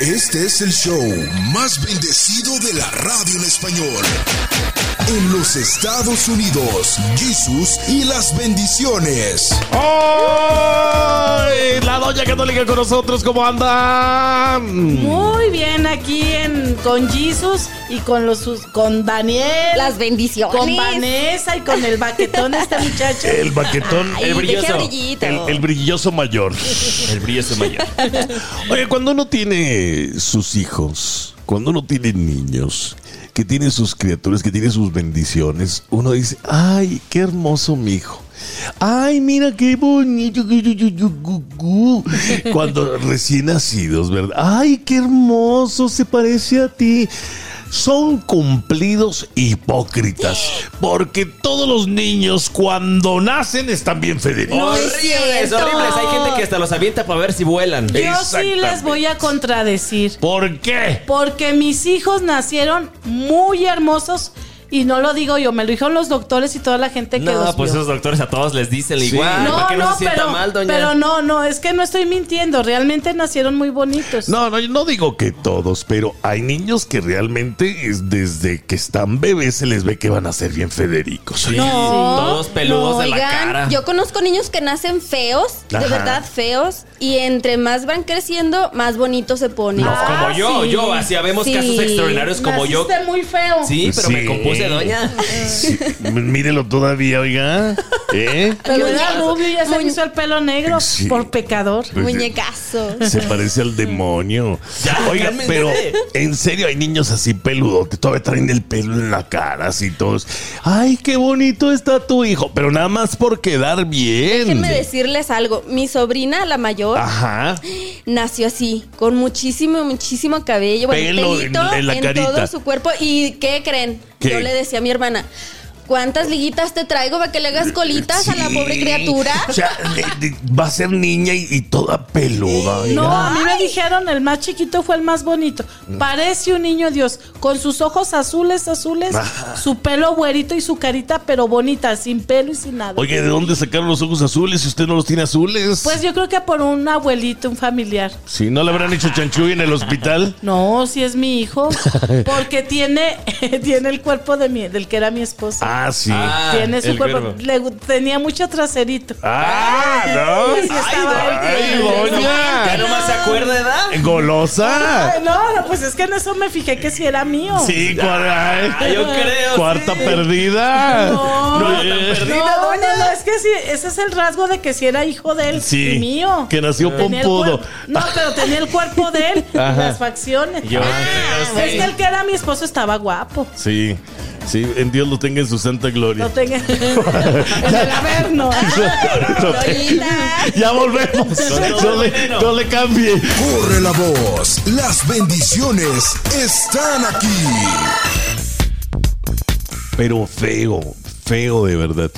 Este es el show más bendecido de la radio en español. En los Estados Unidos, Jesús y las bendiciones. ¡Ay! La doña católica con nosotros, ¿cómo andan? Muy bien aquí en con Jesus y con los sus- con Daniel, Las bendiciones. con Vanessa y con el baquetón este muchacho. El baquetón, Ay, el brilloso. El, el brilloso mayor. El brillo es mayor. Oye, cuando uno tiene sus hijos, cuando uno tiene niños, que tiene sus criaturas, que tiene sus bendiciones, uno dice, ay, qué hermoso mi hijo. Ay, mira qué bonito. gu, gu, gu, gu, gu, gu". Cuando recién nacidos, ¿verdad? Ay, qué hermoso, se parece a ti. Son cumplidos hipócritas, porque todos los niños cuando nacen están bien federitos. No es horribles, cierto. horribles. Hay gente que hasta los avienta para ver si vuelan. Yo sí les voy a contradecir. ¿Por qué? Porque mis hijos nacieron muy hermosos y no lo digo yo, me lo dijeron los doctores y toda la gente que No, los pues vio. esos doctores a todos les dicen Sí. igual. No, ¿Para que no, no, se sienta pero, mal, doña? pero no, no, es que no estoy mintiendo, realmente nacieron muy bonitos. No, no, yo no digo que todos, pero hay niños que realmente es desde que están bebés se les ve que van a ser bien Federicos. Sí, No, todos peludos de la Oigan, cara. yo conozco niños que nacen feos, Ajá. de verdad feos, y entre más van creciendo, más bonitos se ponen. No, Ah, como yo, sí. yo, así Sí. casos extraordinarios como yo. Naciste muy feo. Sí, pero Sí. me compuse, doña. Sí, mírelo todavía, oiga. ¿Eh? Pero era rubio y ya se hizo el pelo negro Sí. por pecador. Muñecazo. Se parece al demonio. Ya, Oiga, cálmense. pero en serio hay niños así peludos que todavía traen el pelo en la cara, así todos. Ay, qué bonito está tu hijo, pero nada más por quedar bien. Déjenme decirles algo. Mi sobrina, la mayor, Ajá. nació así, con muchísimo, muchísimo cabello, bueno, Pelo pelito en- en la carita. todo su cuerpo. ¿Y qué creen? Yo le decía a mi hermana, ¿cuántas liguitas te traigo para que le hagas colitas a la Sí. pobre criatura? O sea, va a ser niña y, y toda peluda. No, a mí me dijeron el más chiquito fue el más bonito. Parece un niño Dios, con sus ojos azules, azules, su pelo güerito y su carita, pero bonita, sin pelo y sin nada. Oye, ¿de dónde sacaron los ojos azules si usted no los tiene azules? Pues yo creo que por un abuelito, un familiar. Si no le habrán hecho chanchuy en el hospital. No, si es mi hijo, porque tiene, tiene el cuerpo de mi, del que era mi esposo. Ah, sí. Ah, tiene su el cuerpo, cuerpo. le gu- tenía mucho traserito. Ah, no. Así estaba Ay, doña. ¿Ya nomás se acuerda, edad? Golosa. Ay, no, no, pues es que en eso me fijé que si era mío. Sí, Ah, yo creo. cuarta sí. perdida. No, No, Eh, perdida, No, doña. no, no, es que sí, ese es el rasgo de que si era hijo de él Sí, y mío. que nació Tenía el pompudo. cuerpo- No, pero tenía el cuerpo de él, Ajá. las facciones. Yo Ah, es sí. que el que era mi esposo estaba guapo. Sí, sí, en Dios lo tenga en su santa gloria. No tenga. en el averno. Ya volvemos. No le, no le cambie. Corre la voz, las bendiciones están aquí. Pero feo, feo de verdad.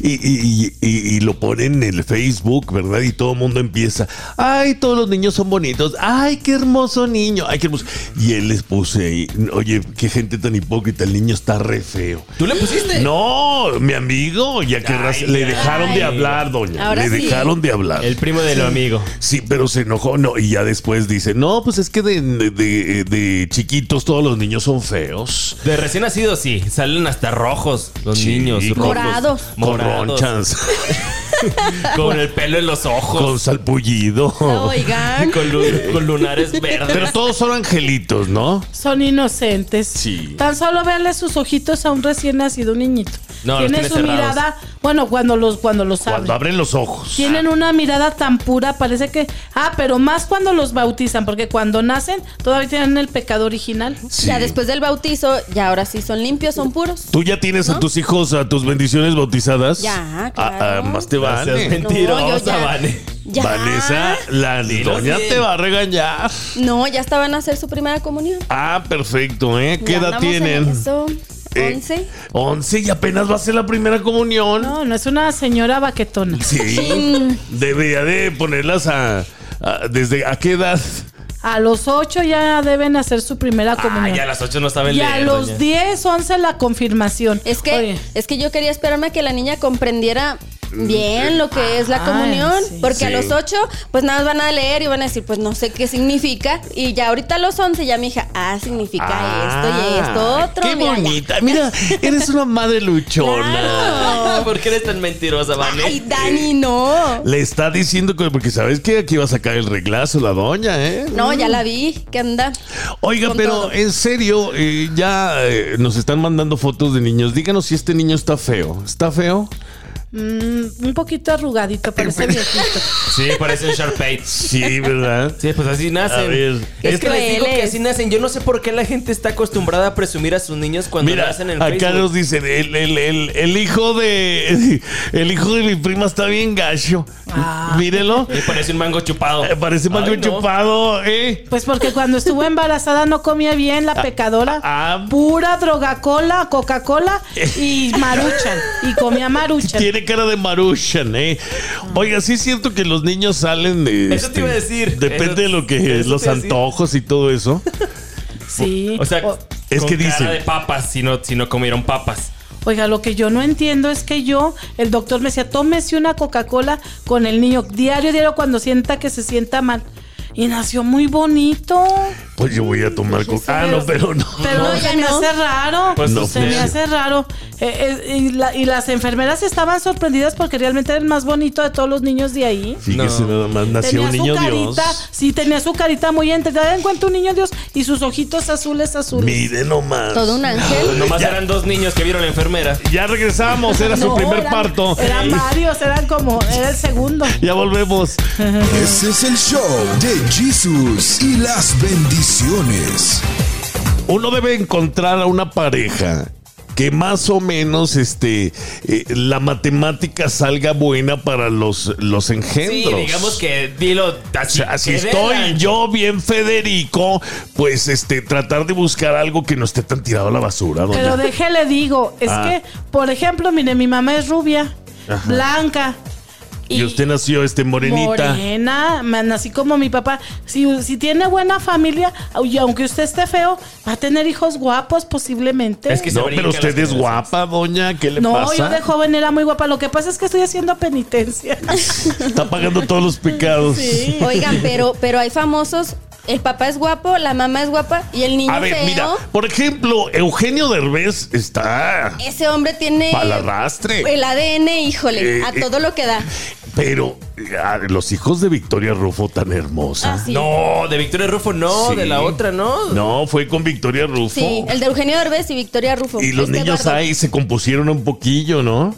Y, y- y- y- y lo ponen en el Facebook, ¿verdad? Y todo el mundo empieza, ay, todos los niños son bonitos, ay, qué hermoso niño, ay, qué hermoso. Y él les puse ahí, oye, qué gente tan hipócrita, el niño está re feo. ¿Tú le pusiste? No, mi amigo, ya que Ay, le ay. dejaron de hablar, doña. Ahora le sí. dejaron de hablar. El primo de lo amigo. Sí, pero se enojó, no, y ya después dice, no, pues es que de, de- de- de chiquitos todos los niños son feos. De recién nacido, sí. Salen hasta rojos los Sí, niños. Morados. Morados. ronchas, Con el pelo en los ojos. con salpullido. Oigan. Con, lu- con lunares verdes. Pero todos son angelitos, ¿no? Son inocentes. Sí. Tan solo verle sus ojitos a un recién nacido niñito. No, Tiene tiene su cerrados. mirada, bueno, cuando los, cuando los Cuando abren. abren los ojos. Tienen una mirada tan pura, parece que. Ah, pero más cuando los bautizan, porque cuando nacen todavía tienen el pecado original. Sí. Ya después del bautizo, ya ahora sí son limpios, son puros. ¿Tú ya tienes a tus hijos, a tus bendiciones bautizadas? Ya, Ah, claro. ah, más te No seas mentirosa, No, yo ya. Vane. Ya. Vanessa, la doña te va a regañar. No, ya estaban a hacer su primera comunión. Ah, perfecto, ¿eh? ¿Qué Ya edad tienen? Eso. Eh, 11. 11 y apenas va a ser la primera comunión. No, no es una señora baquetona. Sí. Debería de ponerlas a, a- ¿Desde a qué edad? A los 8 ya deben hacer su primera Ah, comunión. ya a las 8 no saben y a los doña. 10, 11 la confirmación. Es que, Oye, es que yo quería esperarme a que la niña comprendiera bien lo que es la Ay, comunión, sí. porque a los ocho, pues nada más van a leer y van a decir, pues no sé qué significa. Y ya ahorita a los once, ya mi hija, ah, significa esto y esto otro. Qué mira, ya. bonita. Mira, eres una madre luchona. Claro. ¿Por qué eres tan mentirosa, Vane? Ay, Dani, no. Le está diciendo que, porque sabes que aquí va a sacar el reglazo la doña, ¿eh? No, ya la vi, que anda. Oiga, pero todo. en serio, eh, ya eh, nos están mandando fotos de niños. Díganos si este niño está feo. ¿Está feo? Mm, un poquito arrugadito, parece viejito. Sí, parece un Sharpay. Sí, ¿verdad? Sí, pues así A nacen. ver. Es que les digo que así nacen. Yo no sé por qué la gente está acostumbrada a presumir a sus niños cuando Mira, nacen en acá Facebook. nos dicen, el, el- el- el hijo de el hijo de mi prima está bien gacho. Mírelo. Y parece un mango chupado. Eh, Parece mango Ay, no. chupado, ¿eh? Pues porque cuando estuvo embarazada no comía bien la pecadora. ah. Pura droga cola, Coca-Cola y maruchan. Y comía maruchan. Tiene cara de Marushan, ¿eh? Oiga, sí es cierto que los niños salen de. Eso te iba a decir. Depende Eso- de lo que eso los te iba a decir. antojos y todo eso. Sí. O sea, O- Es con que cara dicen- de papas si no, si no comieron papas. Oiga, lo que yo no entiendo es que yo, el doctor me decía, tómese una Coca-Cola con el niño diario, diario, cuando sienta que se sienta mal. Y nació muy bonito. Pues yo voy a tomar coca. Ah, no, pero no. Pero No, se me hace raro. Pues No, se pues me sí. hace raro. Eh, eh, y, la- y las enfermeras estaban sorprendidas porque realmente era el más bonito de todos los niños de ahí. Fíjese No. nada más, nació un tenía niño su carita, Dios. sí, tenía su carita muy entregada. En cuenta un niño Dios y sus ojitos azules, azules. Mire nomás. Todo un ángel. Nomás Ya. eran dos niños que vieron la enfermera. Ya regresamos, era su No, primer eran- parto. Eran varios, eran como, era el segundo. Ya volvemos. Ese es el show de Jesús y las bendiciones. Uno debe encontrar a una pareja que más o menos este eh, la matemática salga buena para los, los Sí, engendros. digamos que dilo O así. sea, si estoy la- yo bien Federico, pues este tratar de buscar algo que no esté tan tirado a la basura, doña. Pero déjele digo, es Ah. que, por ejemplo, mire, mi mamá es rubia, Ajá. blanca. Y usted nació este morenita. Morena, man, así como mi papá. Si, si tiene buena familia, y aunque usted esté feo, va a tener hijos guapos posiblemente. Es que No, pero usted es guapa, doña. ¿Qué le no, pasa? yo de joven era muy guapa. Lo que pasa es que estoy haciendo penitencia. Está pagando todos los pecados. Oigan, pero, pero hay famosos. El papá es guapo, la mamá es guapa y el niño A ver, feo. mira, por ejemplo, Eugenio Derbez está Ese hombre tiene para el arrastre. el ADN, híjole, Eh, a eh, todo lo que da. Pero eh, a los hijos de Victoria Rufo tan hermosa. Ah, sí. No, de Victoria Rufo no, Sí. de la otra no. No, fue con Victoria Rufo. Sí, el de Eugenio Derbez y Victoria Rufo. Y los Este niños ahí se compusieron un poquillo, ¿no?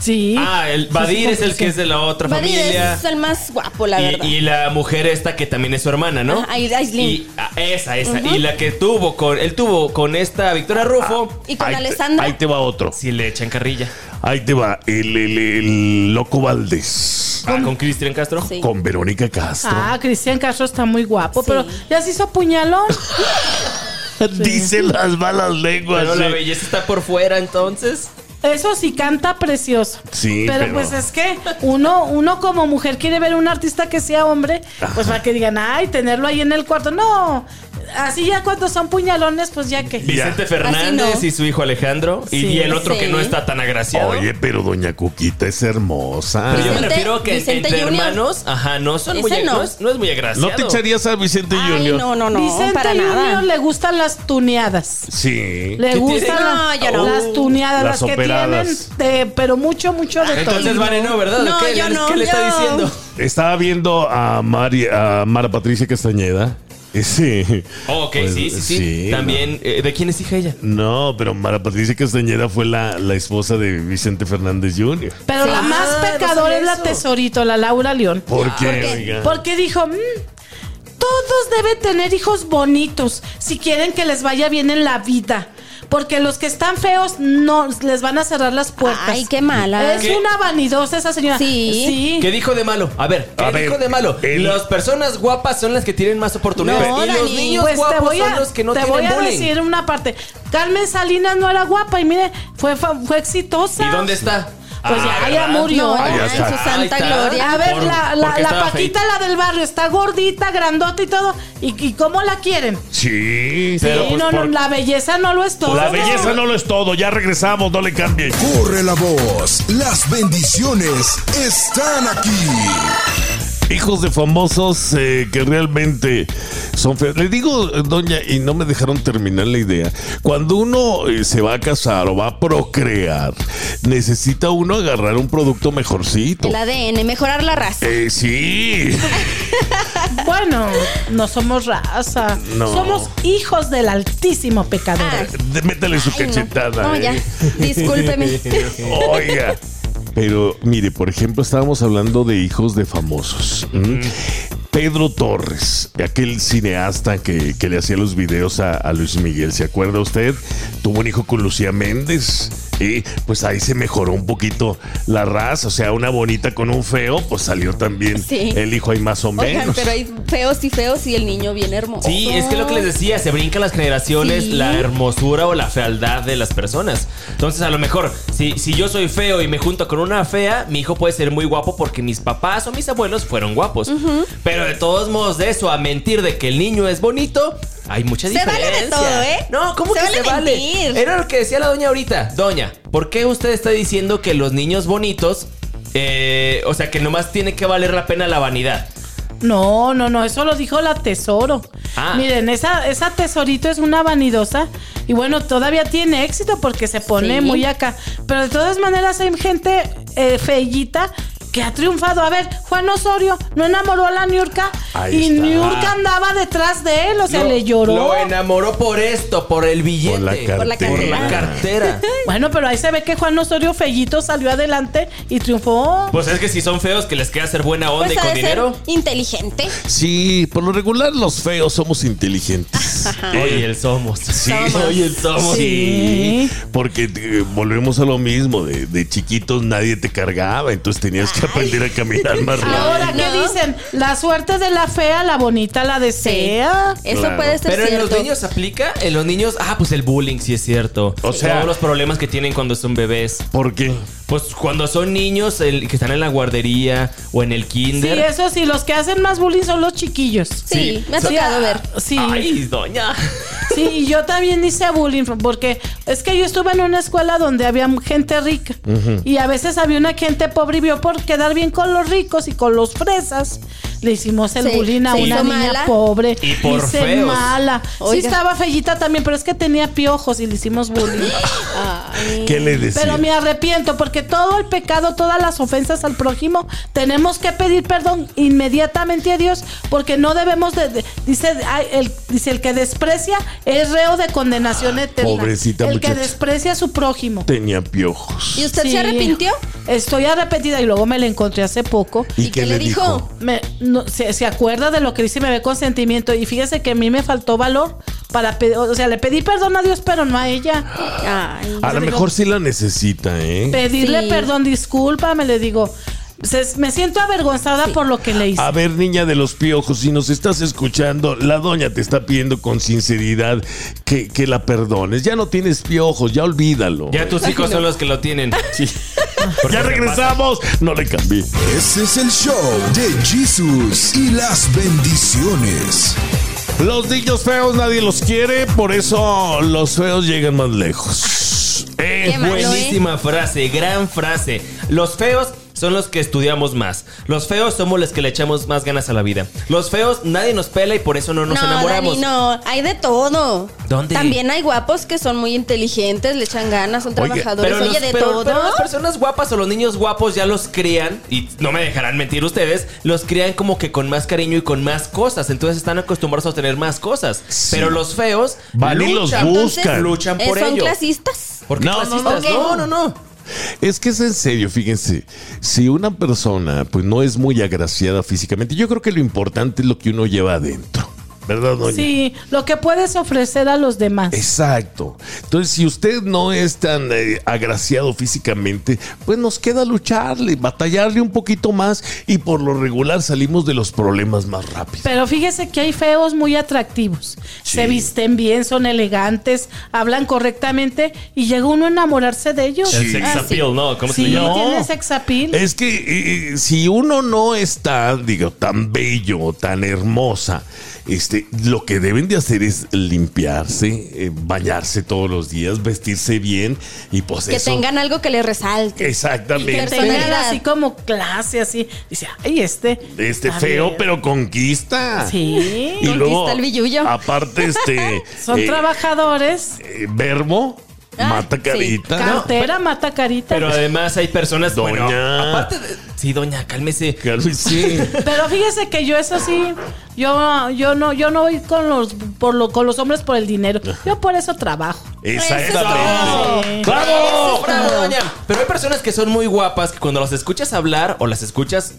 Sí. Ah, el Badir es el que es de la otra Badir familia. es el más guapo, la verdad. Y, y la mujer esta que también es su hermana, ¿no? Aislinn. Y, ah, esa, esa. Y la que tuvo con, él tuvo con esta Victoria Rufo, Y con ahí te- Alessandra. ahí te va otro. sí le echan carrilla. Ahí te va el, el- el Loco Valdés. Ah, con Cristian Castro. Sí. Con Verónica Castro. Ah, Cristian Castro está muy guapo, Sí. pero ya se hizo puñalón. Dicen las malas lenguas. Pero la belleza está por fuera, entonces. Eso sí canta precioso. Sí, pero, pero- pues es que uno, uno como mujer quiere ver un artista que sea hombre, pues para que digan, ay, tenerlo ahí en el cuarto. No, así ya cuando son puñalones, pues ya que. Vicente. Fernández no. y su hijo Alejandro. y- Sí. y, el otro Sí. que no está tan agraciado. Oye, pero Doña Cuquita es hermosa. Pero yo me Vicente- refiero a que Vicente entre Junior. hermanos, ajá, no son Ese muy no. no. es, no es muy agraciado. ¿No te echarías a Vicente Ay, Junior? no, no, no, Vicente para Junior nada. le gustan las tuneadas. Sí. Le ¿Qué gustan tiene? la- No, las tuneadas, Las las, que operadas. tienen, de- pero mucho, mucho de todo. Entonces, Vane, no, ¿verdad? No, ¿Qué, yo le- no, ¿Qué le está diciendo? Estaba viendo a, Mari, a Mara Patricia Castañeda. Sí. Oh, ok, Pues, sí, sí, sí. sí, También, eh, ¿de quién es hija ella? No, pero Mara Patricia Castañeda fue la, la esposa de Vicente Fernández Jr. Pero la Ah, más no pecadora es la eso. tesorito, la Laura León. ¿Por qué? ¿por qué? oiga? Porque dijo, "Mm, todos deben tener hijos bonitos si quieren que les vaya bien en la vida. Porque los que están feos no les van a cerrar las puertas. Ay, qué mala. Es ¿Qué? una vanidosa esa señora. Sí. Sí. ¿Qué dijo de malo? A ver, ¿qué A dijo ver, de malo? el- Las personas guapas son las que tienen más oportunidades. No, y los niños Pues te guapos son los que no te tienen voy a bullying. decir una parte. Carmen Salinas no era guapa y mire, fue, fue, fue exitosa. ¿Y dónde está? Pues Ah, ya, murió. No, en su santa gloria. A ver, Por- la, la, Paquita, la del barrio, está gordita, grandota y todo. ¿Y, y cómo la quieren? Sí, Pero, Sí, pues, no, no, la belleza no lo es todo. La belleza no lo es todo. Ya regresamos, no le cambie. Corre la voz, las bendiciones están aquí. Hijos de famosos eh, que realmente son feos. Le digo, doña, y no me dejaron terminar la idea. Cuando uno eh, se va a casar o va a procrear, necesita uno agarrar un producto mejorcito. El ADN, mejorar la raza. Eh, sí. Bueno, no somos raza. No. Somos hijos del altísimo pecador. Ah. Métale su Ay, no. cachetada. No, ya. eh. Discúlpeme. Oiga. Pero mire, por ejemplo, estábamos hablando de hijos de famosos. Pedro Torres, aquel cineasta que, que le hacía los videos a, a Luis Miguel, ¿se acuerda usted? Tuvo un hijo con Lucía Méndez. Y pues ahí se mejoró un poquito la raza. O sea, una bonita con un feo, pues salió también Sí. el hijo ahí más o Oigan, menos. pero hay feos y feos y el niño bien hermoso. Sí, es que lo que les decía, se brincan las generaciones, Sí. la hermosura o la fealdad de las personas. Entonces, a lo mejor, si, si yo soy feo y me junto con una fea, mi hijo puede ser muy guapo porque mis papás o mis abuelos fueron guapos. Pero de todos modos, de eso a mentir de que el niño es bonito, hay mucha Se diferencia. vale de todo, ¿eh? No, ¿cómo Se que vale se vale? mentir. Era lo que decía la doña ahorita. Doña, ¿por qué usted está diciendo que los niños bonitos, eh, o sea, que nomás tiene que valer la pena la vanidad? No, no, no, eso lo dijo la tesoro. Ah. Miren, esa, esa tesorito es una vanidosa y bueno, todavía tiene éxito porque se pone Sí. muy acá. Pero de todas maneras hay gente eh, feillita que ha triunfado. A ver, Juan Osorio no enamoró a la Niurka Ahí y está. Niurka andaba detrás de él, o sea, Lo- le lloró. Lo enamoró por esto, por el billete. Por la cartera. Por la Por la cartera. Bueno, pero ahí se ve que Juan Osorio Fellito salió adelante y triunfó. Pues es que si son feos que les queda hacer buena onda Pues y con dinero. inteligente. Sí, por lo regular los feos somos inteligentes. Oye, el somos. Sí, Somos. Oye, el somos. Sí, porque eh, volvemos a lo mismo, de, de chiquitos nadie te cargaba, entonces tenías que aprender a caminar más rápido. Ahora, ¿qué no. dicen? La suerte de la fea, la bonita la desea. Eso Claro. puede ser Pero en los niños aplica, en los niños, ah, pues el bullying sí es cierto. O sea- todos los problemas que tienen cuando son bebés. ¿Por qué? Pues cuando son niños el, que están en la guardería o en el Sí, kinder. eso sí, los que hacen más bullying son los chiquillos. Sí, me ha Sí, tocado ah, ver. Sí, Ay, doña. sí, y yo también hice bullying porque es que yo estuve en una escuela donde había gente rica y a veces había una gente pobre y vio por quedar bien con los ricos y con los fresas. Le hicimos el Sí, bullying a una niña mala. pobre. Y por Hice feos. mala. Sí Oiga. estaba fellita también, pero es que tenía piojos y le hicimos bullying. Ay. ¿Qué le decía? Pero me arrepiento porque todo el pecado, todas las ofensas al prójimo, tenemos que pedir perdón inmediatamente a Dios porque no debemos de, de- dice ay, el dice el que desprecia es reo de condenación eterna. pobrecita el que desprecia a su prójimo. Tenía piojos. ¿Y usted Sí. se arrepintió? Estoy arrepentida y luego me la encontré hace poco. ¿Y, ¿Y qué qué le dijo? dijo? Me- no, se, se acuerda de lo que dice y me ve con sentimiento y fíjese que a mí me faltó valor para pedir, o sea, le pedí perdón a Dios, pero no a ella. Ay. A lo digo- mejor sí la necesita, ¿eh? Pedirle Sí. perdón, discúlpame, le digo. Se- me siento avergonzada por lo que le hice. A ver, niña de los piojos, si nos estás escuchando, la doña te está pidiendo con sinceridad que, que la perdones. Ya no tienes piojos, ya olvídalo. Ya tus hijos son los que lo tienen. Sí. Ya regresamos. No le cambié. Ese es el show de Jesús y las bendiciones. Los niños feos nadie los quiere, por eso los feos llegan más lejos. Eh, malo, ¿eh? Buenísima frase, gran frase. Los feos son los que estudiamos más. Los feos somos los que le echamos más ganas a la vida. Los feos nadie nos pela y por eso no nos no, enamoramos. Dani, no, hay de todo. ¿Dónde? También hay guapos que son muy inteligentes, le echan ganas, son Oiga, trabajadores. Pero, Oye, los- de pero- todo. pero las personas guapas o los niños guapos ya los crían, y no me dejarán mentir ustedes, los crían como que con más cariño y con más cosas. Entonces están acostumbrados a tener más cosas. Sí. Pero los feos Van y los luchan, buscan. luchan Eh, por son ello. clasistas. ¿Por qué No, no, clasistas? no, no, no, no. Es que es en serio, fíjense. Si una persona pues no es muy agraciada físicamente, yo creo que lo importante es lo que uno lleva adentro. ¿Verdad, doña? Sí, lo que puedes ofrecer a los demás. Exacto. Entonces, si usted no es tan eh, agraciado físicamente, pues nos queda lucharle, batallarle un poquito más y por lo regular salimos de los problemas más rápido. Pero fíjese que hay feos muy atractivos. Se visten bien, son elegantes, hablan correctamente y llega uno a enamorarse de ellos. El sex Ah, sí. appeal, ¿no? ¿Cómo se Sí, llama? tiene sex appeal. Es que eh, si uno no está, digo, tan bello, tan hermosa, este, lo que deben de hacer es limpiarse, eh, bañarse todos los días, vestirse bien y pues Que eso. tengan algo que les resalte. Exactamente. que tengan así como clase, así. Dice, ay, este. Este feo, pero conquista. Sí. Y luego, Conquista el billullo. aparte, este. Son eh, trabajadores. eh, verbo, Ah, mata sí. carita. Cartera, mata carita. Pero además hay personas. Doña. Bueno, aparte de. Sí, doña, cálmese. Sí. Pero fíjese que yo eso sí, yo, yo no, yo no voy con los, por lo, con los hombres por el dinero. Yo por eso trabajo. Exactamente. Eso. ¡Bravo! Bravo, doña. Pero hay personas que son muy guapas que cuando las escuchas hablar o las escuchas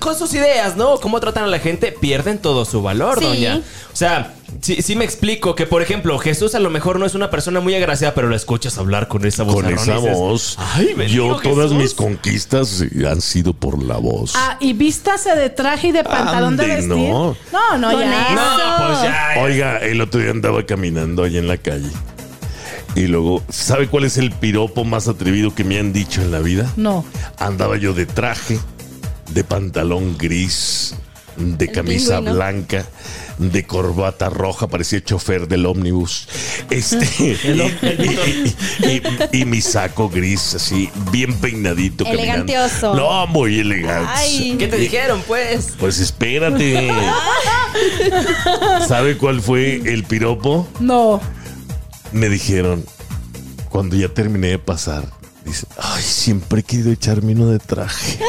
con sus ideas, ¿no? Cómo tratan a la gente, pierden todo su valor, Sí. doña. O sea, sí, sí me explico que, por ejemplo, Jesús a lo mejor no es una persona muy agraciada, pero la escuchas hablar con esa voz. Con esa voz. Ay, yo todas Jesús". mis conquistas han sido por la voz. Ah, y vístase de traje y de pantalón de vestir. no. No, no, ya. eso. No, pues ya. ya. Oiga, el otro día andaba caminando ahí en la calle. Y luego, ¿sabe cuál es el piropo más atrevido que me han dicho en la vida? No. Andaba yo de traje, de pantalón gris, de camisa pingüino. blanca, de corbata roja, parecía chofer del ómnibus. Este, y, y- y mi saco gris, así, bien peinadito. caminando. Elegantioso. No, muy elegante. Ay. ¿Qué te dijeron, pues? Pues espérate. ¿Sabe cuál fue el piropo? No. Me dijeron, cuando ya terminé de pasar, dice, ay, siempre he querido echarme uno de traje.